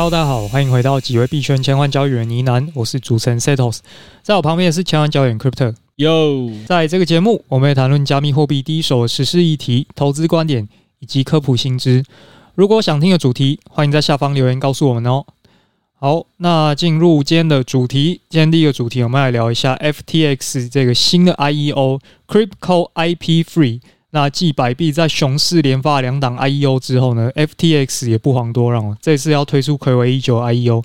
Hello，大家好，欢迎回到几位币圈千万交易员呢喃，我是主持人 Setos，在我旁边的是千万交易员 Crypto。Yo，在这个节目，我们会谈论加密货币第一手时事议题、投资观点以及科普新知。如果想听的主题，欢迎在下方留言告诉我们哦。好，那进入今天的主题。今天第一个主题，我们来聊一下 FTX 这个新的 IEO，Crypto IP Free。那继百币在熊市连发两档 IEO 之后呢，FTX 也不遑多让，这次要推出睽违已久 I E O。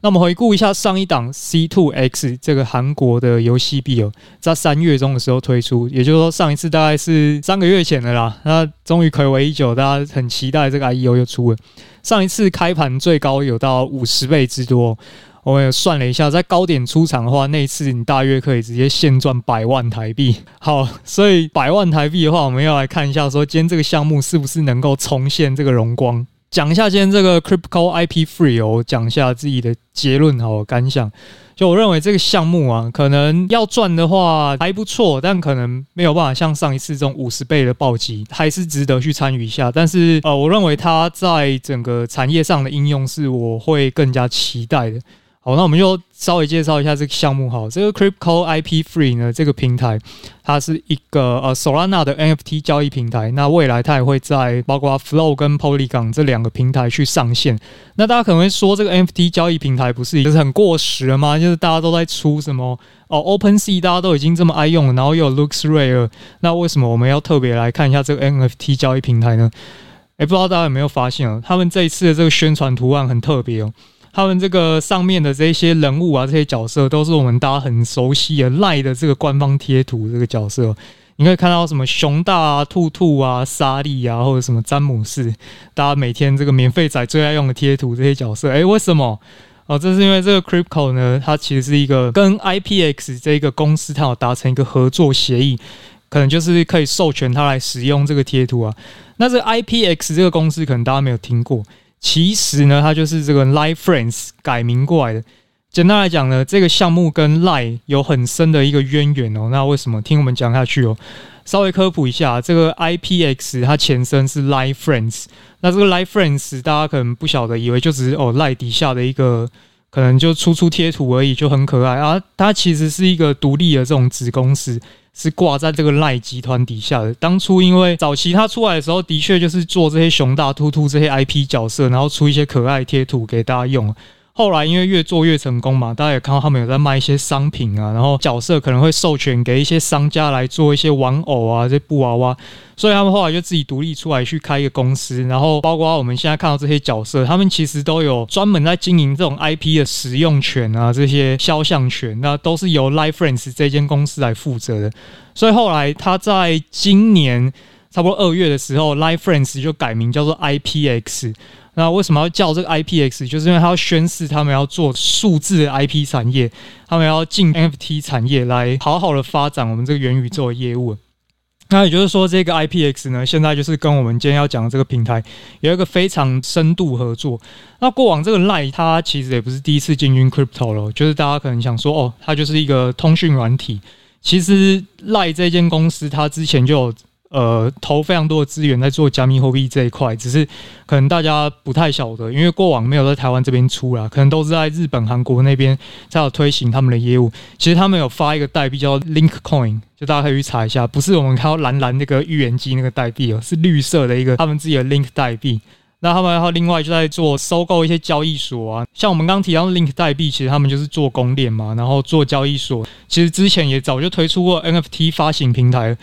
那我们回顾一下上一档 C2X 这个韩国的游戏币哦，在三月中的时候推出，也就是说上一次大概是三个月前的啦。那终于睽违已久，大家很期待这个 IEO 又出了。上一次开盘最高有到五十倍之多，我也算了一下，在高点出场的话，那一次你大约可以直接现赚百万台币。好，所以百万台币的话，我们要来看一下，说今天这个项目是不是能够重现这个荣光。讲一下今天这个 Crypto IP Free 哦，讲一下自己的结论和感想。就我认为这个项目啊，可能要赚的话还不错，但可能没有办法像上一次这种五十倍的暴击，还是值得去参与一下。但是呃，我认为它在整个产业上的应用是我会更加期待的。好，那我们就稍微介绍一下这个项目。好，这个 Crypto IP Free 呢，这个平台它是一个呃 Solana 的 NFT 交易平台。那未来它也会在包括 Flow 跟 Polygon 这两个平台去上线。那大家可能会说，这个 NFT 交易平台不是已经很过时了吗？就是大家都在出什么哦，OpenSea 大家都已经这么爱用了，然后又有 LooksRare，那为什么我们要特别来看一下这个 NFT 交易平台呢？诶，不知道大家有没有发现哦，他们这一次的这个宣传图案很特别哦。他们这个上面的这些人物啊，这些角色都是我们大家很熟悉的赖的这个官方贴图。这个角色，你可以看到什么熊大啊、兔兔啊、莎莉啊，或者什么詹姆士，大家每天这个免费仔最爱用的贴图。这些角色，诶，为什么？哦，这是因为这个 Crypto 呢，它其实是一个跟 IPX 这个公司，它有达成一个合作协议，可能就是可以授权它来使用这个贴图啊。那这 IPX 这个公司，可能大家没有听过。其实呢，它就是这个 Live Friends 改名过来的。简单来讲呢，这个项目跟 Lie 有很深的一个渊源哦。那为什么？听我们讲下去哦。稍微科普一下，这个 IPX 它前身是 Live Friends。那这个 Live Friends 大家可能不晓得，以为就只是哦 Lie 底下的一个，可能就出出贴图而已，就很可爱啊。它其实是一个独立的这种子公司。是挂在这个赖集团底下的。当初因为早期它出来的时候，的确就是做这些熊大、兔兔这些 IP 角色，然后出一些可爱贴图给大家用。后来因为越做越成功嘛，大家也看到他们有在卖一些商品啊，然后角色可能会授权给一些商家来做一些玩偶啊，这些布娃娃，所以他们后来就自己独立出来去开一个公司，然后包括我们现在看到这些角色，他们其实都有专门在经营这种 IP 的使用权啊，这些肖像权，那都是由 Life Friends 这间公司来负责的。所以后来他在今年差不多二月的时候，LINE Friends 就改名叫做 IPX。那为什么要叫这个 IPX？就是因为他要宣示他们要做数字的 IP 产业，他们要进 NFT 产业来好好的发展我们这个元宇宙的业务。那也就是说，这个 IPX 呢，现在就是跟我们今天要讲的这个平台有一个非常深度合作。那过往这个 LINE 它其实也不是第一次进军 Crypto 了，就是大家可能想说，哦，它就是一个通讯软体。其实 LINE 这间公司它之前就有。呃，投非常多的资源在做加密货币这一块，只是可能大家不太晓得，因为过往没有在台湾这边出啦，可能都是在日本、韩国那边才有推行他们的业务。其实他们有发一个代币叫 Link Coin，就大家可以去查一下，不是我们看到蓝蓝那个预言机那个代币哦，是绿色的一个他们自己的 Link 代币。那他们然后另外就在做收购一些交易所啊，像我们刚提到 Link 代币，其实他们就是做公链嘛，然后做交易所，其实之前也早就推出过 NFT 发行平台。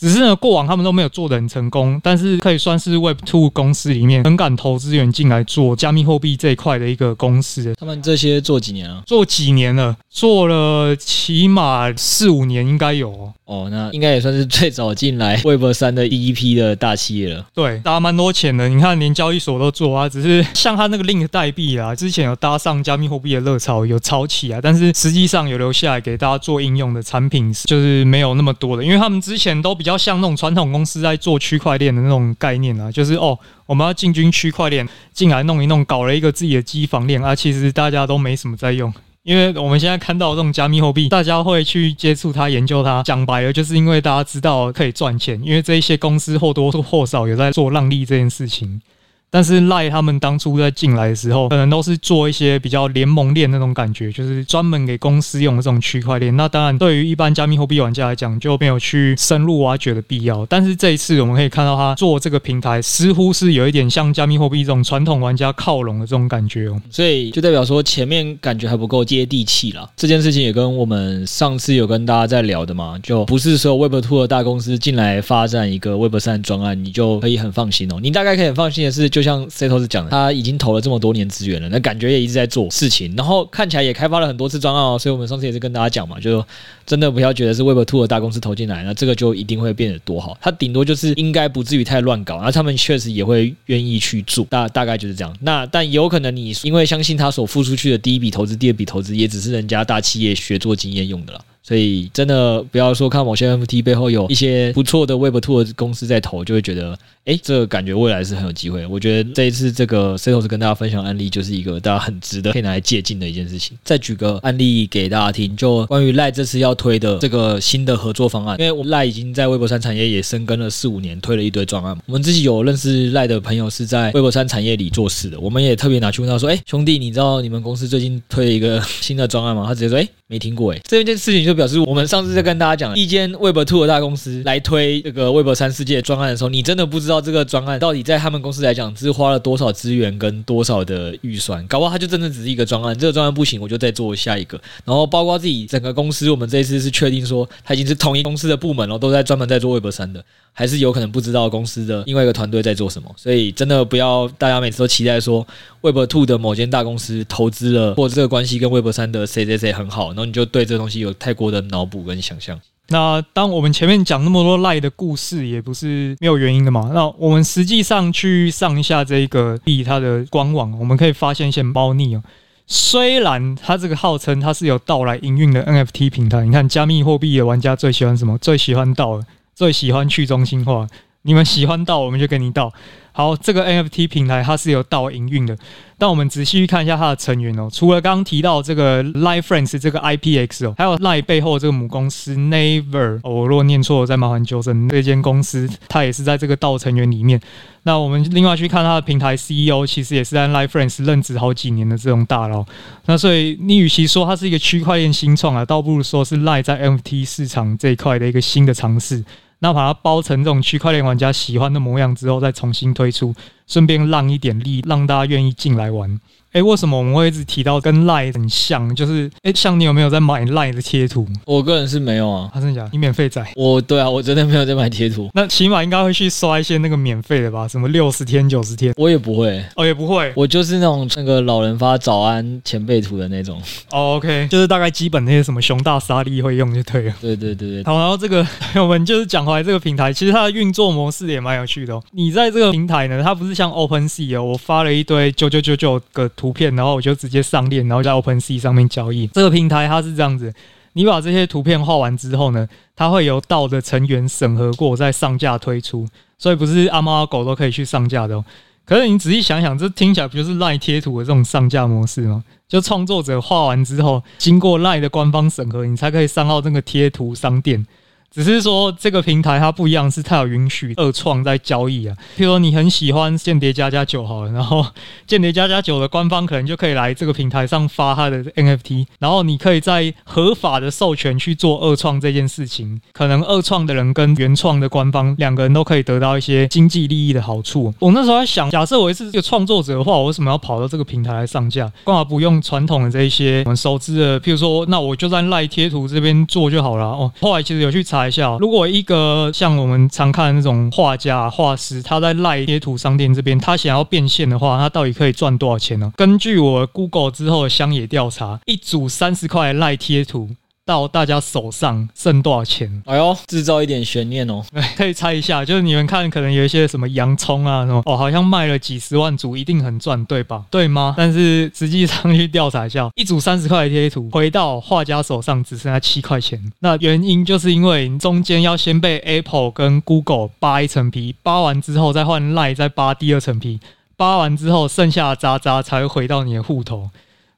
只是呢，过往他们都没有做的很成功，但是可以算是 Web Two 公司里面很敢投资人进来做加密货币这一块的一个公司。他们这些做几年了？做几年了？做了起码四五年应该有哦。哦，那应该也算是最早进来 Web 三的第一批的大企业了。对，搭蛮多钱的。你看，连交易所都做啊。只是像他那个 Link 代币啊，之前有搭上加密货币的热潮，有炒起啊。但是实际上有留下来给大家做应用的产品，就是没有那么多的。因为他们之前都比较像那种传统公司在做区块链的那种概念啊，就是哦，我们要进军区块链，进来弄一弄，搞了一个自己的机房链啊。其实大家都没什么在用。因为我们现在看到这种加密货币，大家会去接触它、研究它。讲白了，就是因为大家知道可以赚钱，因为这一些公司或多或少有在做让利这件事情。但是赖他们当初在进来的时候，可能都是做一些比较联盟链那种感觉，就是专门给公司用的这种区块链。那当然，对于一般加密货币玩家来讲，就没有去深入挖掘的必要。但是这一次，我们可以看到他做这个平台，似乎是有一点像加密货币这种传统玩家靠拢的这种感觉哦。所以就代表说前面感觉还不够接地气啦。这件事情也跟我们上次有跟大家在聊的嘛，就不是说 Web Two 的大公司进来发展一个 Web 三专案，你就可以很放心哦。你大概可以很放心的是，就就像 Setos 讲的，他已经投了这么多年资源了，那感觉也一直在做事情，然后看起来也开发了很多次专案哦。所以我们上次也是跟大家讲嘛，就真的不要觉得是 Web Two 的大公司投进来，那这个就一定会变得多好。他顶多就是应该不至于太乱搞，然后他们确实也会愿意去做，大大概就是这样。那但有可能你因为相信他所付出去的第一笔投资、第二笔投资，也只是人家大企业学做经验用的了。所以真的不要说看某些 NFT 背后有一些不错的 Web2 的公司在投，就会觉得，哎，这个感觉未来是很有机会。我觉得这一次这个 Setos 跟大家分享案例，就是一个大家很值得可以拿来借鉴的一件事情。再举个案例给大家听，就关于赖这次要推的这个新的合作方案，因为我赖已经在 Web3 产业也深耕了四五年，推了一堆专案。我们自己有认识赖的朋友是在 Web3 产业里做事的，我们也特别拿去问他说，哎，兄弟，你知道你们公司最近推了一个新的专案吗？他直接说，哎，没听过。哎，这件事情就表示我们上次在跟大家讲，一间 Web2 的大公司来推这个 Web3 世界专案的时候，你真的不知道这个专案到底在他们公司来讲是花了多少资源跟多少的预算，搞不好他就真的只是一个专案，这个专案不行，我就再做下一个。然后包括自己整个公司，我们这一次是确定说，他已经是同一公司的部门了，都在专门在做 Web3 的，还是有可能不知道公司的另外一个团队在做什么。所以真的不要大家每次都期待说 Web2 的某间大公司投资了，或者这个关系跟 Web3 的谁谁谁很好，然后你就对这个东西有太过的脑补跟想象。那当我们前面讲那么多赖的故事，也不是没有原因的嘛。那我们实际上去上一下这个币它的官网，我们可以发现一些猫腻哦。虽然它这个号称它是有到来营运的 NFT 平台，你看加密货币的玩家最喜欢什么？最喜欢道，最喜欢去中心化。你们喜欢到，我们就给你到。好，这个 NFT 平台它是有到营运的，但我们仔细去看一下它的成员哦。除了刚刚提到这个 LINE Friends 这个 IPX 哦，还有 LINE 背后这个母公司 Naver，哦，我如果念错了再麻烦纠正。这间公司它也是在这个道成员里面。那我们另外去看它的平台 CEO，其实也是在 LINE Friends 任职好几年的这种大佬。那所以你与其说它是一个区块链新创啊，倒不如说是 LINE 在 NFT 市场这一块的一个新的尝试。那把它包成这种区块链玩家喜欢的模样之后，再重新推出，顺便让一点力，让大家愿意进来玩。哎、欸，为什么我们会一直提到跟 LINE 很像？就是哎、欸，像你有没有在买 LINE 的贴图？我个人是没有啊。他真的假的？你免费载？我对啊，我真的没有在买贴图。那起码应该会去刷一些那个免费的吧？什么六十天、九十天？我也不会，哦，也不会。我就是那种那个老人发早安前辈图的那种。哦，OK，就是大概基本那些什么熊大沙利会用就对了。对对对对。好，然后这个 我们就是讲回来这个平台，其实它的运作模式也蛮有趣的哦。你在这个平台呢，它不是像 OpenSea 哦，我发了一堆九九九九个图片，然后我就。直接上链，然后在 OpenSea 上面交易。这个平台它是这样子，你把这些图片画完之后呢，它会由道的成员审核过再上架推出，所以不是阿猫阿狗都可以去上架的哦。可是你仔细想想，这听起来不就是 LINE 贴图的这种上架模式吗？就创作者画完之后，经过 LINE 的官方审核，你才可以上到这个贴图商店。只是说这个平台它不一样，是它有允许二创在交易啊。譬如说你很喜欢间谍加加九好了，然后间谍加加九的官方可能就可以来这个平台上发它的 NFT，然后你可以在合法的授权去做二创这件事情。可能二创的人跟原创的官方两个人都可以得到一些经济利益的好处。我那时候在想，假设我是一个创作者的话，我为什么要跑到这个平台来上架？干嘛不用传统的这一些我们熟知的？譬如说，那我就在赖贴图这边做就好了。哦，后来其实有去查。一下，如果一个像我们常看的那种画家、画师，他在赖贴图商店这边，他想要变现的话，他到底可以赚多少钱呢？根据我 Google 之后的乡野调查，一组三十块赖贴图。到大家手上剩多少钱？哎呦，制造一点悬念哦！可以猜一下，就是你们看，可能有一些什么洋葱啊，什么哦，好像卖了几十万组，一定很赚，对吧？对吗？但是实际上去调查一下，一组三十块的贴图，回到画家手上只剩下七块钱。那原因就是因为中间要先被 Apple 跟 Google 扒一层皮，扒完之后再换 LINE 再扒第二层皮，扒完之后剩下的渣渣才会回到你的户头。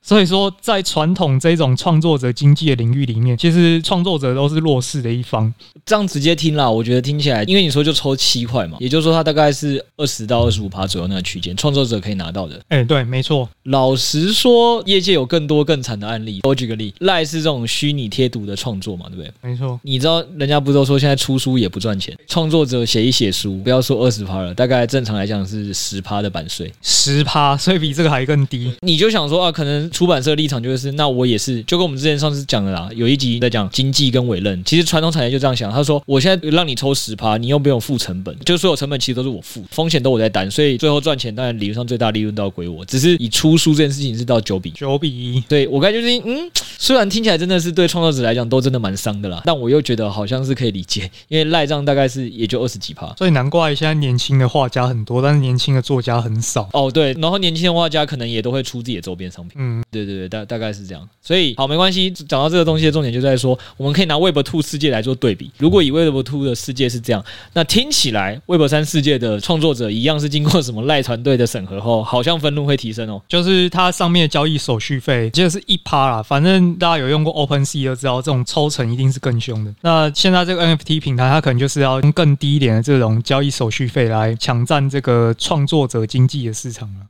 所以说，在传统这种创作者经济的领域里面，其实创作者都是弱势的一方。这样直接听啦，我觉得听起来，因为你说就抽七块嘛，也就是说，它大概是二十到二十五趴左右那个区间，创作者可以拿到的。哎，对，没错。老实说，业界有更多更惨的案例。我举个例，赖是这种虚拟贴图的创作嘛，对不对？没错。你知道人家不都说现在出书也不赚钱，创作者写一写书，不要说二十趴了，大概正常来讲是十趴的版税，十趴，所以比这个还更低。你就想说啊，可能出版社立场就。就是那我也是，就跟我们之前上次讲的啦，有一集在讲经济跟委任。其实传统产业就这样想，他说我现在让你抽十趴，你又不用付成本，就所有成本其实都是我付，风险都我在担，所以最后赚钱当然理论上最大利润都要归我。只是以出书这件事情是到九比九比一，对我感觉就是嗯，虽然听起来真的是对创作者来讲都真的蛮伤的啦，但我又觉得好像是可以理解，因为赖账大概是也就二十几趴，所以难怪现在年轻的画家很多，但是年轻的作家很少。哦，对，然后年轻的画家可能也都会出自己的周边商品。嗯，对对对，大大概是这样，所以。好，没关系。讲到这个东西的重点就在说，我们可以拿 Web Two 世界来做对比。如果以 Web Two 的世界是这样，那听起来 Web 三世界的创作者一样是经过什么赖团队的审核后，好像分润会提升哦。就是它上面的交易手续费，就是一趴啦。反正大家有用过 OpenSea 就知道，这种抽成一定是更凶的。那现在这个 NFT 平台，它可能就是要用更低一点的这种交易手续费来抢占这个创作者经济的市场了。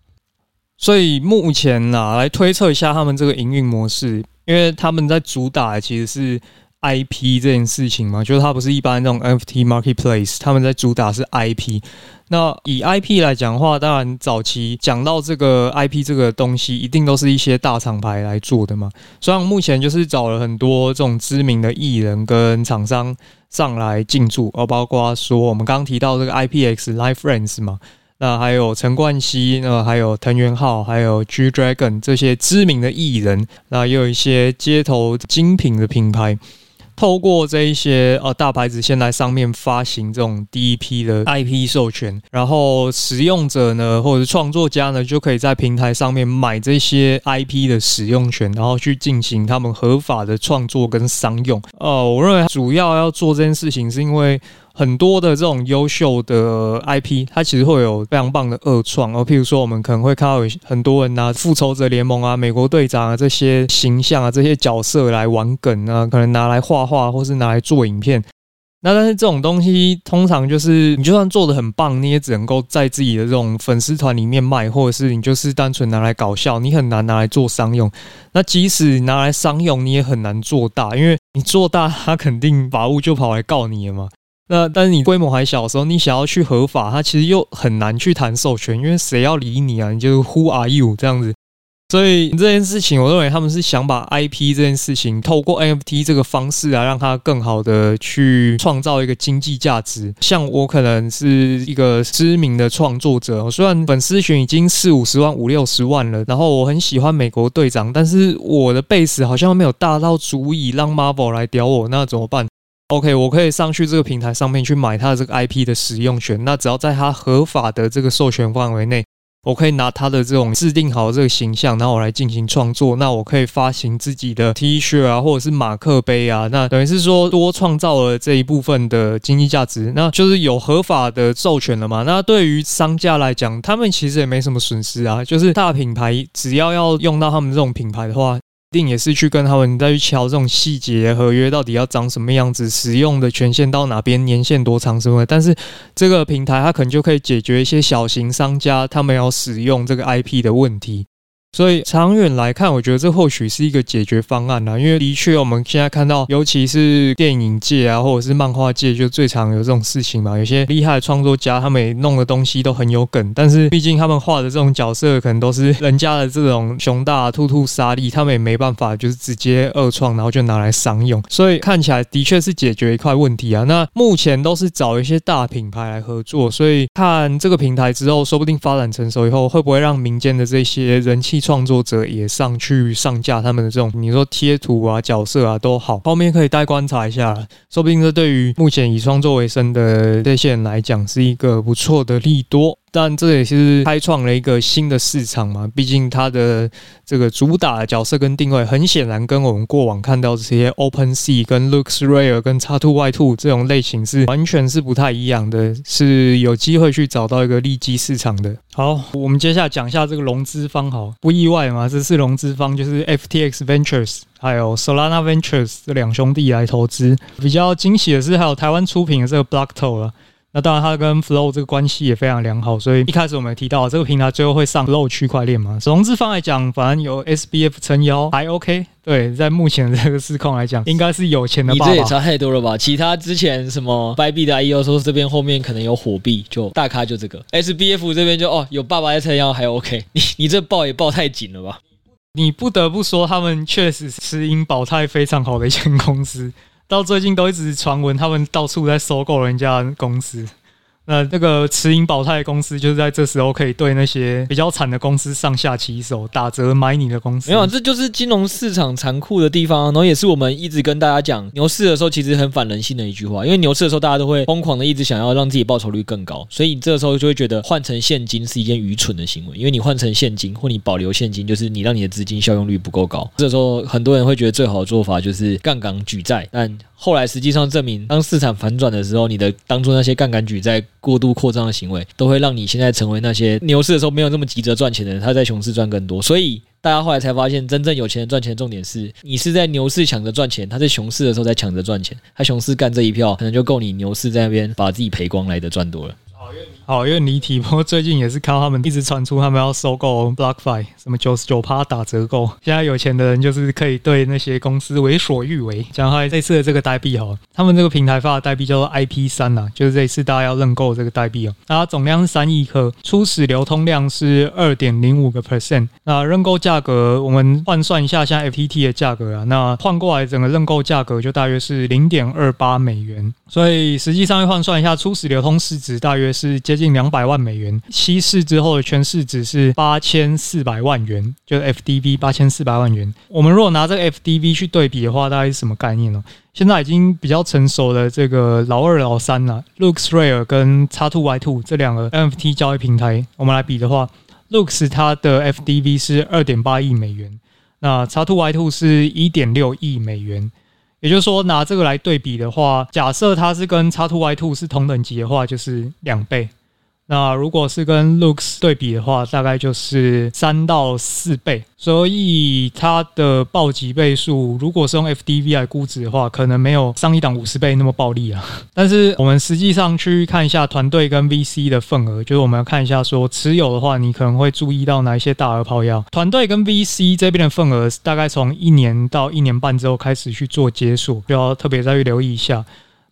所以目前呢，来推测一下他们这个营运模式，因为他们在主打的其实是 IP 这件事情嘛，就是它不是一般那种 NFT marketplace，他们在主打是 IP。那以 IP 来讲话，当然早期讲到这个 IP 这个东西，一定都是一些大厂牌来做的嘛。虽然目前就是找了很多这种知名的艺人跟厂商上来进驻，而包括说我们刚刚提到这个 IPX Live Friends 嘛。那还有陈冠希，那还有藤原浩，还有 G Dragon 这些知名的艺人，那也有一些街头精品的品牌。透过这一些呃大牌子先来上面发行这种第一批的 IP 授权，然后使用者呢或者是创作家呢就可以在平台上面买这些 IP 的使用权，然后去进行他们合法的创作跟商用。呃，我认为主要要做这件事情是因为很多的这种优秀的 IP，它其实会有非常棒的二创。而譬如说，我们可能会看到有很多人拿复仇者联盟啊、美国队长啊这些形象啊、这些角色来玩梗啊，可能拿来画画或是拿来做影片。那但是这种东西通常就是你就算做得很棒，你也只能够在自己的这种粉丝团里面卖，或者是你就是单纯拿来搞笑，你很难拿来做商用。那即使拿来商用，你也很难做大，因为你做大，他肯定法务就跑来告你了嘛。那但是你规模还小的时候，你想要去合法，它其实又很难去谈授权，因为谁要理你啊？你就 Who are you 这样子。所以这件事情，我认为他们是想把 IP 这件事情透过 NFT 这个方式啊，让它更好的去创造一个经济价值。像我可能是一个知名的创作者，虽然粉丝群已经四五十万、五六十万了，然后我很喜欢美国队长，但是我的 base 好像没有大到足以让 Marvel 来屌我，那怎么办？OK，我可以上去这个平台上面去买它的这个 IP 的使用权。那只要在它合法的这个授权范围内，我可以拿它的这种制定好这个形象，然后我来进行创作。那我可以发行自己的 T 恤啊，或者是马克杯啊。那等于是说多创造了这一部分的经济价值，那就是有合法的授权了嘛。那对于商家来讲，他们其实也没什么损失啊。就是大品牌只要要用到他们这种品牌的话。定也是去跟他们再去敲这种细节合约，到底要长什么样子，使用的权限到哪边，年限多长什么的。但是这个平台它可能就可以解决一些小型商家他们要使用这个 IP 的问题。所以长远来看，我觉得这或许是一个解决方案啦。因为的确，我们现在看到，尤其是电影界啊，或者是漫画界，就最常有这种事情嘛。有些厉害的创作家，他们也弄的东西都很有梗，但是毕竟他们画的这种角色，可能都是人家的这种熊大、兔兔、沙利，他们也没办法就是直接二创，然后就拿来商用。所以看起来的确是解决一块问题啊。那目前都是找一些大品牌来合作，所以看这个平台之后，说不定发展成熟以后，会不会让民间的这些人气。创作者也上去上架他们的这种，你说贴图啊、角色啊都好，后面可以再观察一下，说不定这对于目前以创作为生的这些人来讲是一个不错的利多。但这也是开创了一个新的市场嘛。毕竟它的这个主打角色跟定位，很显然跟我们过往看到这些 OpenSea、跟 LooksRare、跟 X2Y2 这种类型是完全是不太一样的，是有机会去找到一个利基市场的。好，我们接下来讲一下这个融资方，好，不意外嘛，这次融资方就是 FTX Ventures 还有 Solana Ventures 这两兄弟来投资。比较惊喜的是，还有台湾出品的这个 Blockto 了。那当然，它跟 Flow 这个关系也非常良好，所以一开始我们也提到这个平台最后会上 Flow 区块链嘛。融资方来讲，反正有 SBF 撑腰还 OK。对，在目前这个市况来讲，应该是有钱的爸爸。你这也差太多了吧？其他之前什么 Bybit 的 IEO 说这边后面可能有火币，就大咖就这个 SBF 这边就哦有爸爸在撑腰还 OK。你你这抱也抱太紧了吧？你不得不说，他们确实是因保泰非常好的一间公司。到最近都一直传闻，他们到处在收购人家公司。那那个持盈保泰公司，就是在这时候可以对那些比较惨的公司上下其手，打折买你的公司。没有，这就是金融市场残酷的地方。然后也是我们一直跟大家讲，牛市的时候其实很反人性的一句话。因为牛市的时候，大家都会疯狂的一直想要让自己报酬率更高，所以这个时候就会觉得换成现金是一件愚蠢的行为。因为你换成现金或你保留现金，就是你让你的资金效用率不够高。这时候很多人会觉得最好的做法就是杠杆举债，但后来实际上证明，当市场反转的时候，你的当初那些杠杆举债过度扩张的行为，都会让你现在成为那些牛市的时候没有那么急着赚钱的人，他在熊市赚更多。所以大家后来才发现，真正有钱人赚钱的重点是，你是在牛市抢着赚钱，他在熊市的时候在抢着赚钱。他熊市干这一票，可能就够你牛市在那边把自己赔光来的赚多了。好，因为离题，不过最近也是看到他们一直传出他们要收购 BlockFi，什么九十九趴打折购。现在有钱的人就是可以对那些公司为所欲为。讲回这次的这个代币哈，他们这个平台发的代币叫做 IP 三呐，就是这一次大家要认购这个代币哦。那它总量是三亿颗，初始流通量是二点零五个 percent。那认购价格我们换算一下，现在 FTT 的价格啊，那换过来整个认购价格就大约是零点二八美元。所以实际上要换算一下，初始流通市值大约是。接近两百万美元，稀释之后的全市值是八千四百万元，就是 FDV 八千四百万元。我们如果拿这个 FDV 去对比的话，大概是什么概念呢？现在已经比较成熟的这个老二、老三了，LooksRare 跟 X Two Y Two 这两个 NFT 交易平台，我们来比的话，Looks 它的 FDV 是二点八亿美元，那 X Two Y Two 是一点六亿美元。也就是说，拿这个来对比的话，假设它是跟 X Two Y Two 是同等级的话，就是两倍。那如果是跟 Looks 对比的话，大概就是三到四倍，所以它的暴击倍数，如果是用 FDV 来估值的话，可能没有上一档五十倍那么暴力啊。但是我们实际上去看一下团队跟 VC 的份额，就是我们要看一下说持有的话，你可能会注意到哪一些大额抛压。团队跟 VC 这边的份额大概从一年到一年半之后开始去做解锁，就要特别再去留意一下。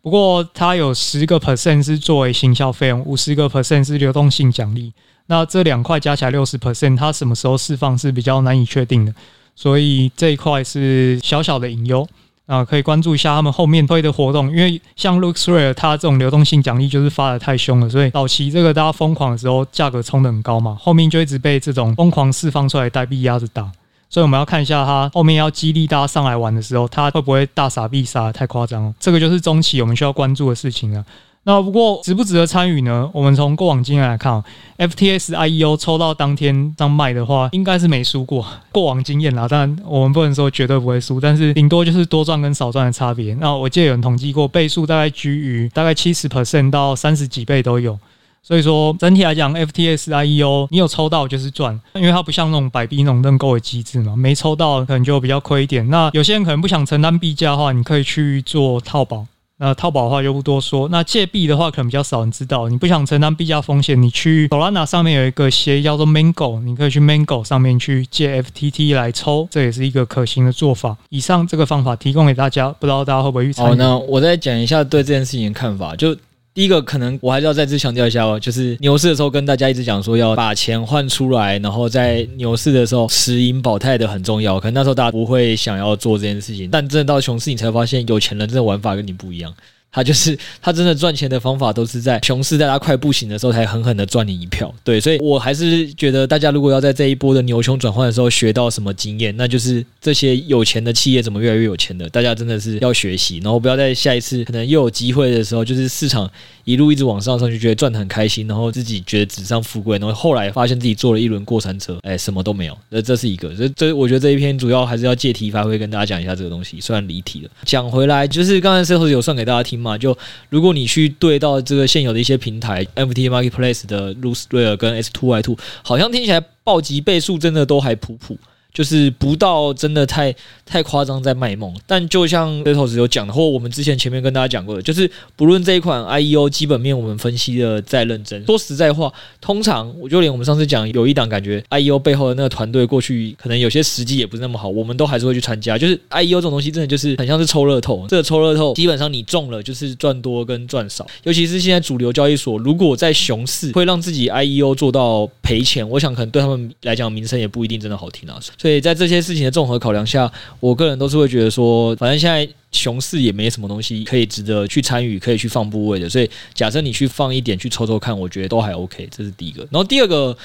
不过它有十个 percent 是作为行销费用，五十个 percent 是流动性奖励。那这两块加起来六十 percent，它什么时候释放是比较难以确定的，所以这一块是小小的隐忧啊，可以关注一下他们后面推的活动。因为像 LooksRare 它这种流动性奖励就是发的太凶了，所以早期这个大家疯狂的时候价格冲得很高嘛，后面就一直被这种疯狂释放出来代币压着打。所以我们要看一下它后面要激励大家上来玩的时候，它会不会大撒币撒得太夸张了？这个就是中期我们需要关注的事情了。那不过值不值得参与呢？我们从过往经验来看，FTS IEO 抽到当天当卖的话，应该是没输过。过往经验啦，当然我们不能说绝对不会输，但是顶多就是多赚跟少赚的差别。那我记得有人统计过，倍数大概居于大概七十 percent 到三十几倍都有。所以说，整体来讲，FTSIEO 你有抽到就是赚，因为它不像那种百币那种认购的机制嘛，没抽到可能就比较亏一点。那有些人可能不想承担币价的话，你可以去做套保。那套保的话就不多说。那借币的话可能比较少人知道，你不想承担币价风险，你去 Solana 上面有一个协议叫做 Mango，你可以去 Mango 上面去借 FTT 来抽，这也是一个可行的做法。以上这个方法提供给大家，不知道大家会不会去参与？好，那我再讲一下对这件事情的看法，就。第一个可能我还是要再次强调一下哦，就是牛市的时候跟大家一直讲说要把钱换出来，然后在牛市的时候持盈保泰的很重要。可能那时候大家不会想要做这件事情，但真的到熊市你才发现有钱人真的玩法跟你不一样。他就是他真的赚钱的方法都是在熊市在他快不行的时候才狠狠的赚你一票。对，所以我还是觉得大家如果要在这一波的牛熊转换的时候学到什么经验，那就是这些有钱的企业怎么越来越有钱的，大家真的是要学习，然后不要在下一次可能又有机会的时候，就是市场一路一直往上上去，觉得赚得很开心，然后自己觉得纸上富贵，然后后来发现自己坐了一轮过山车，哎，什么都没有。那这是一个，这这我觉得这一篇主要还是要借题发挥，跟大家讲一下这个东西。虽然离题了，讲回来就是刚才 Setos 有算给大家听嘛，就如果你去对到这个现有的一些平台，FT Marketplace 的 Lucid 跟 S Two Y Two，好像听起来暴击倍数真的都还普普。就是不到真的太太夸张在卖梦，但就像 Setos 有讲的，或我们之前前面跟大家讲过的，就是不论这一款 IEO 基本面我们分析的再认真，说实在话，通常我就连我们上次讲有一档感觉 IEO 背后的那个团队过去可能有些时机也不是那么好，我们都还是会去参加。就是 IEO 这种东西真的就是很像是抽乐透，这个抽乐透基本上你中了就是赚多跟赚少，尤其是现在主流交易所如果在熊市会让自己 IEO 做到赔钱，我想可能对他们来讲名声也不一定真的好听啊。所以在这些事情的综合考量下，我个人都是会觉得说，反正现在熊市也没什么东西可以值得去参与，可以去放部位的。所以假设你去放一点去抽抽看，我觉得都还 OK。这是第一个。然后第二个，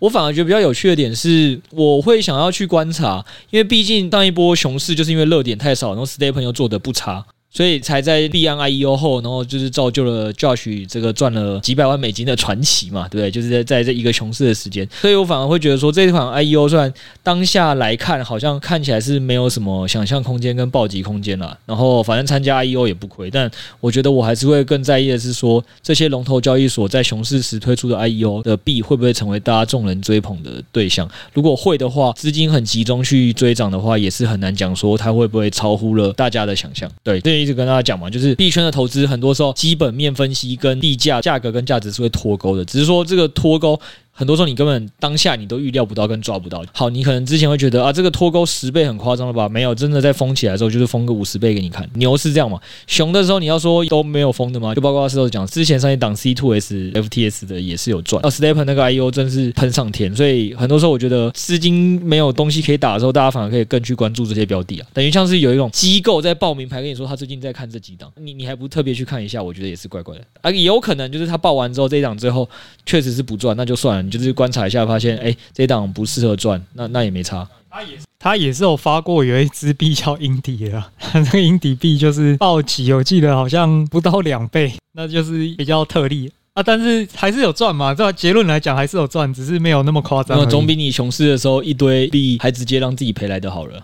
我反而觉得比较有趣的点是，我会想要去观察，因为毕竟上一波熊市就是因为热点太少，然后 STEPN 又做的不差。所以才在立案 IEO 后，然后就是造就了 Josh 这个赚了几百万美金的传奇嘛，对不对？就是在在这一个熊市的时间，所以我反而会觉得说，这款 IEO 虽然当下来看好像看起来是没有什么想象空间跟暴击空间了，然后反正参加 IEO 也不亏，但我觉得我还是会更在意的是说，这些龙头交易所在熊市时推出的 IEO 的币会不会成为大家众人追捧的对象？如果会的话，资金很集中去追涨的话，也是很难讲说它会不会超乎了大家的想象。对，对。一直跟大家讲嘛，就是币圈的投资，很多时候基本面分析跟地价、价格跟价值是会脱钩的，只是说这个脱钩。很多时候你根本当下你都预料不到跟抓不到。好，你可能之前会觉得啊，这个脱钩十倍很夸张了吧？没有，真的在封起来的时候就是封个五十倍给你看。牛是这样嘛？熊的时候你要说都没有封的吗？就包括 Setos 讲，之前上一档 C2S FTS 的也是有赚。哦，STEPN 那个 I O 真是喷上天。所以很多时候我觉得资金没有东西可以打的时候，大家反而可以更去关注这些标的啊。等于像是有一种机构在报名牌跟你说他最近在看这几档，你你还不特别去看一下，我觉得也是怪怪的。啊，也有可能就是他报完之后这一档之后确实是不赚，那就算了，你就是观察一下。发现哎，这档不适合赚，那那也没差。他也是，他也是有发过有一支币叫英迪的，他这个英迪币就是暴击，我记得好像不到两倍，那就是比较特例啊。但是还是有赚嘛，这结论来讲还是有赚，只是没有那么夸张。那总比你熊市的时候一堆币还直接让自己赔来的好了。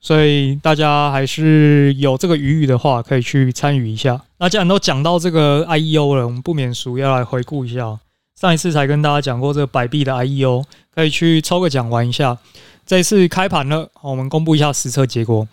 所以大家还是有这个余裕的话，可以去参与一下。那既然都讲到这个 IEO 了，我们不免俗要来回顾一下。上一次才跟大家讲过这个百币的 IEO，可以去抽个奖玩一下。这次开盘了，我们公布一下实测结果。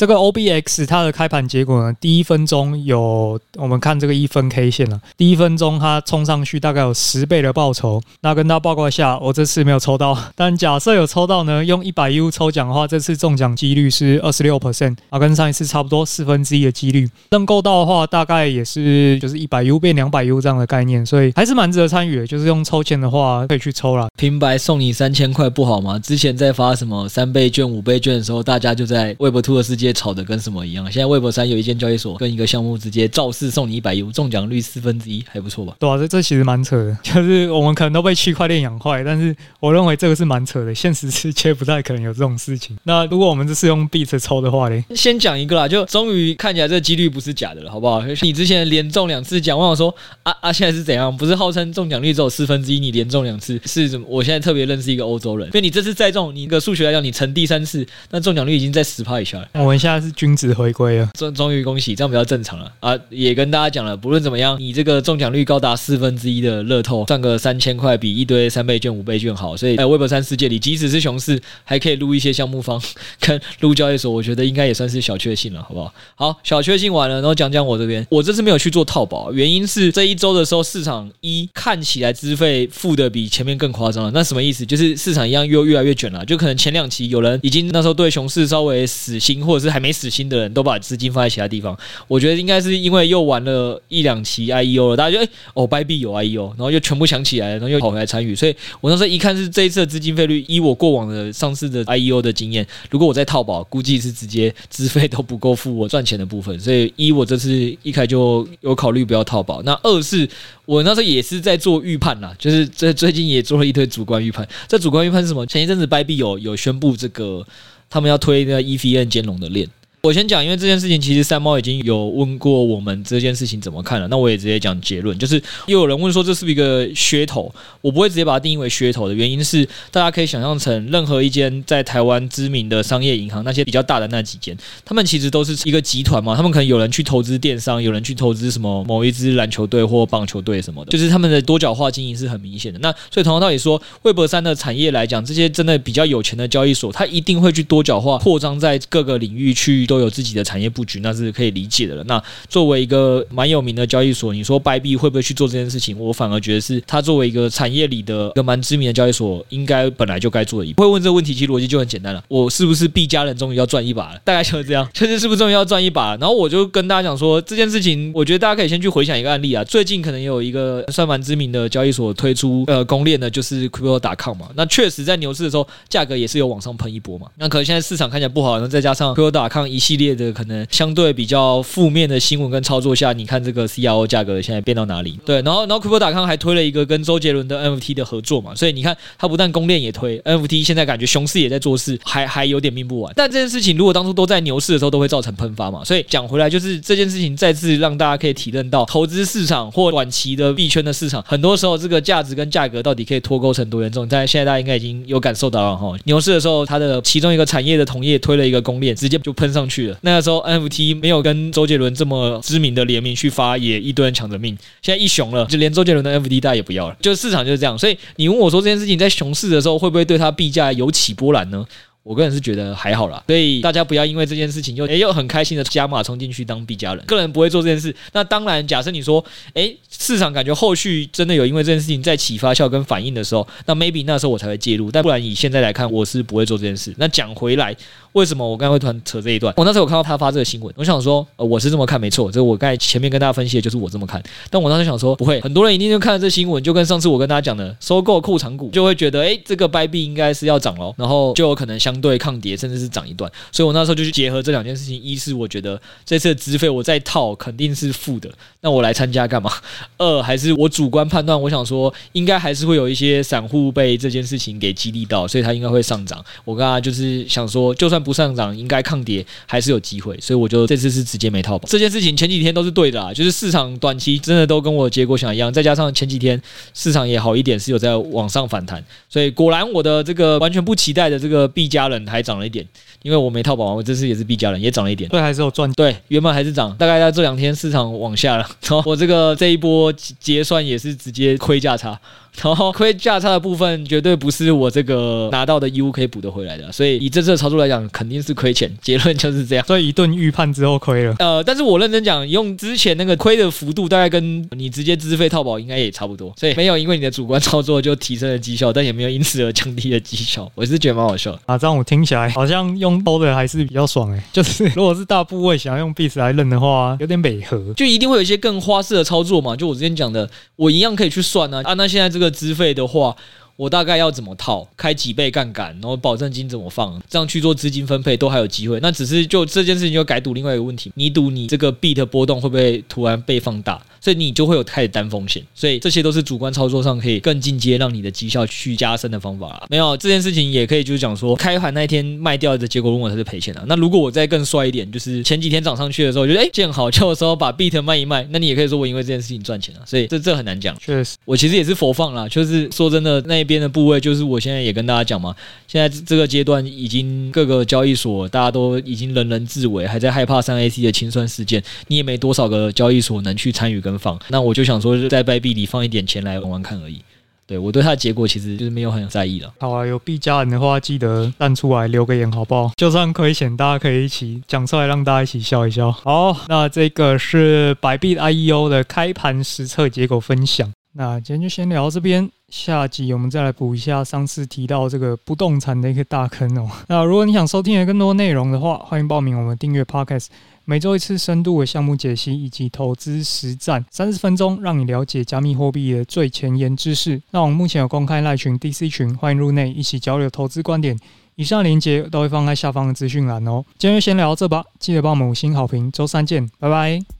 这个 OBX 它的开盘结果呢，第一分钟有我们看这个一分 K 线了，第一分钟它冲上去大概有十倍的报酬。那跟大家报告一下，我这次没有抽到，但假设有抽到呢，用一百 U 抽奖的话，这次中奖几率是二十六 percent 啊，跟上一次差不多四分之一的几率。认购到的话，大概也是就是一百 U 变两百 U 这样的概念，所以还是蛮值得参与的。就是用抽签的话，可以去抽啦。平白送你三千块不好吗？之前在发什么三倍券、五倍券的时候，大家就在 Web Two 的世界。炒的跟什么一样？现在 Web 三有一间交易所跟一个项目直接造势送你一百 U，中奖率四分之一，还不错吧？对啊，这这其实蛮扯的，就是我们可能都被区块链养坏，但是我认为这个是蛮扯的，现实世界不太可能有这种事情。那如果我们这是用币子抽的话呢？先讲一个啦，就终于看起来这个几率不是假的了，好不好？你之前连中两次奖，我想说啊啊，现在是怎样？不是号称中奖率只有四分之一，你连中两次是什么？我现在特别认识一个欧洲人，所以你这次再中，你一个数学来讲，你乘第三次，那中奖率已经在十趴以下了。我我们现在是均值。回归了，终终于恭喜，这样比较正常了啊！也跟大家讲了，不论怎么样，你这个中奖率高达四分之一的乐透，赚个三千块，比一堆三倍券、五倍券好。所以在 Web 三世界里，即使是熊市，还可以撸一些项目方 跟撸交易所，我觉得应该也算是小确幸了，好不好？好，小确幸完了，然后讲讲我这边，我这次没有去做套保，原因是这一周的时候，市场一看起来资费付的比前面更夸张了。那什么意思？就是市场一样又越来越卷了，就可能前两期有人已经那时候对熊市稍微死心，或者是还没死心的人都把资金放在其他地方。我觉得应该是因为又玩了一两期 IEO 了，大家就哎哦，币币有 IEO，然后又全部想起来了，然后又跑回来参与。所以我那时候一看是这一次的资金费率，依我过往的上次的 IEO 的经验，如果我在套保，估计是直接资费都不够付我赚钱的部分。所以一我这次一开就有考虑不要套保。那二是我那时候也是在做预判啦，就是这最近也做了一堆主观预判。这主观预判是什么？前一阵子币币有有宣布这个，他们要推那个 EVM 兼容的链。我先讲，因为这件事情其实三猫已经有问过我们这件事情怎么看了，那我也直接讲结论，就是又有人问说这是不是一个噱头，我不会直接把它定义为噱头的原因是，大家可以想象成任何一间在台湾知名的商业银行，那些比较大的那几间，他们其实都是一个集团嘛，他们可能有人去投资电商，有人去投资什么某一支篮球队或棒球队什么的，就是他们的多角化经营是很明显的。那所以同样道理说魏博三的产业来讲，这些真的比较有钱的交易所，它一定会去多角化扩张在各个领域去都有自己的产业。布局那是可以理解的了。那作为一个蛮有名的交易所，你说币币会不会去做这件事情？我反而觉得是它作为一个产业里的一个蛮知名的交易所，应该本来就该做的。不会问这个问题，其实逻辑就很简单了。我是不是币家人终于要赚一把了？大概就是这样，确实是不是终于要赚一把？然后我就跟大家讲说这件事情，我觉得大家可以先去回想一个案例啊。最近可能有一个算蛮知名的交易所推出呃公链的，就是 Crypto.com 嘛。那确实在牛市的时候，价格也是有往上喷一波嘛。那可能现在市场看起来不好，然后再加上 Crypto.com 一系列的可能。相对比较负面的新闻跟操作下，你看这个 CRO 价格现在变到哪里？对，然后然后 Crypto.com 还推了一个跟周杰伦的 NFT 的合作嘛，所以你看他不但公链也推 NFT，现在感觉熊市也在做事，还还有点命不完。但这件事情如果当初都在牛市的时候，都会造成喷发嘛。所以讲回来，就是这件事情再次让大家可以体认到，投资市场或短期的币圈的市场，很多时候这个价值跟价格到底可以脱钩成多严重。但现在大家应该已经有感受到了哈，牛市的时候，它的其中一个产业的同业推了一个公链，直接就喷上去了。那个时候 NFT。没有跟周杰伦这么知名的联名去发，也一堆人抢着命。现在一熊了，就连周杰伦的 NFT 大家也不要了，就市场就是这样。所以你问我说这件事情在熊市的时候会不会对它币价有起波澜呢？我个人是觉得还好啦，所以大家不要因为这件事情又诶又很开心的加码冲进去当币家人。个人不会做这件事。那当然，假设你说诶市场感觉后续真的有因为这件事情在起发酵跟反应的时候，那 maybe 那时候我才会介入。但不然以现在来看，我是不会做这件事。那讲回来。为什么我刚才会突然扯这一段？我那时候有看到他发这个新闻，我想说，呃，我是这么看，没错，这我刚才前面跟大家分析的就是我这么看。但我当时想说，不会，很多人一定就看了这新闻，就跟上次我跟大家讲的收购库藏股，就会觉得，诶，这个掰币应该是要涨喽，然后就有可能相对抗跌，甚至是涨一段。所以我那时候就去结合这两件事情：一是我觉得这次的资费我再套肯定是负的，那我来参加干嘛？二还是我主观判断，我想说应该还是会有一些散户被这件事情给激励到，所以它应该会上涨。我刚刚就是想说，就算不上涨，应该。抗跌还是有机会，所以我就这次是直接没套保。这件事情前几天都是对的啊，就是市场短期真的都跟我结果想一样，再加上前几天市场也好一点，是有在往上反弹，所以果然我的这个完全不期待的这个 B 家人还涨了一点，因为我没套保，我这次也是 B 家人也涨了一点，对，还是有赚，对，原本还是涨，大概在这两天市场往下了，然后我这个这一波结算也是直接亏价差。然后亏价差的部分绝对不是我这个拿到的义务可以补得回来的，所以以这次的操作来讲，肯定是亏钱。结论就是这样。所以一顿预判之后亏了。呃，但是我认真讲，用之前那个亏的幅度，大概跟你直接资费套保应该也差不多。所以没有因为你的主观操作就提升了绩效，但也没有因此而降低了绩效。我是觉得蛮好笑的啊，这样我听起来好像用偷的还是比较爽诶。就是如果是大部位想要用币值来认的话，有点违和，就一定会有一些更花式的操作嘛。就我之前讲的，我一样可以去算啊。啊，那现在这这个资费的话。我大概要怎么套，开几倍杠杆，然后保证金怎么放，这样去做资金分配都还有机会。那只是就这件事情就改赌另外一个问题，你赌你这个币的波动会不会突然被放大？所以你就会有开始担风险，所以这些都是主观操作上可以更进阶，让你的绩效去加深的方法啦。没有这件事情也可以就是讲说，开盘那一天卖掉的结果，如果它是赔钱的。那如果我再更帅一点，就是前几天涨上去的时候，觉得哎见好就收，把 beat 卖一卖，那你也可以说我因为这件事情赚钱了。所以这这很难讲。确实，我其实也是佛放啦，就是说真的，那一边的部位就是我现在也跟大家讲嘛，现在这个阶段已经各个交易所大家都已经人人自危，还在害怕三 AC 的清算事件，你也没多少个交易所能去参与跟。放，那我就想说，在币币里放一点钱来玩玩看而已。对，我对它的结果其实就是没有很在意了。好啊，有币家人的话，记得站出来留个言，好不好？就算亏钱，大家可以一起讲出来，让大家一起笑一笑。好，那这个是百币 IEO 的开盘实测结果分享。那今天就先聊到这边，下集我们再来补一下上次提到这个不动产的一个大坑哦。那如果你想收听更多内容的话，欢迎报名我们订阅 Podcast，每周一次深度的项目解析以及投资实战，三十分钟让你了解加密货币的最前沿知识。那我们目前有公开赖群、DC 群，欢迎入内一起交流投资观点。以上链接都会放在下方的资讯栏哦。今天就先聊到这吧，记得帮我们五星好评，周三见，拜拜。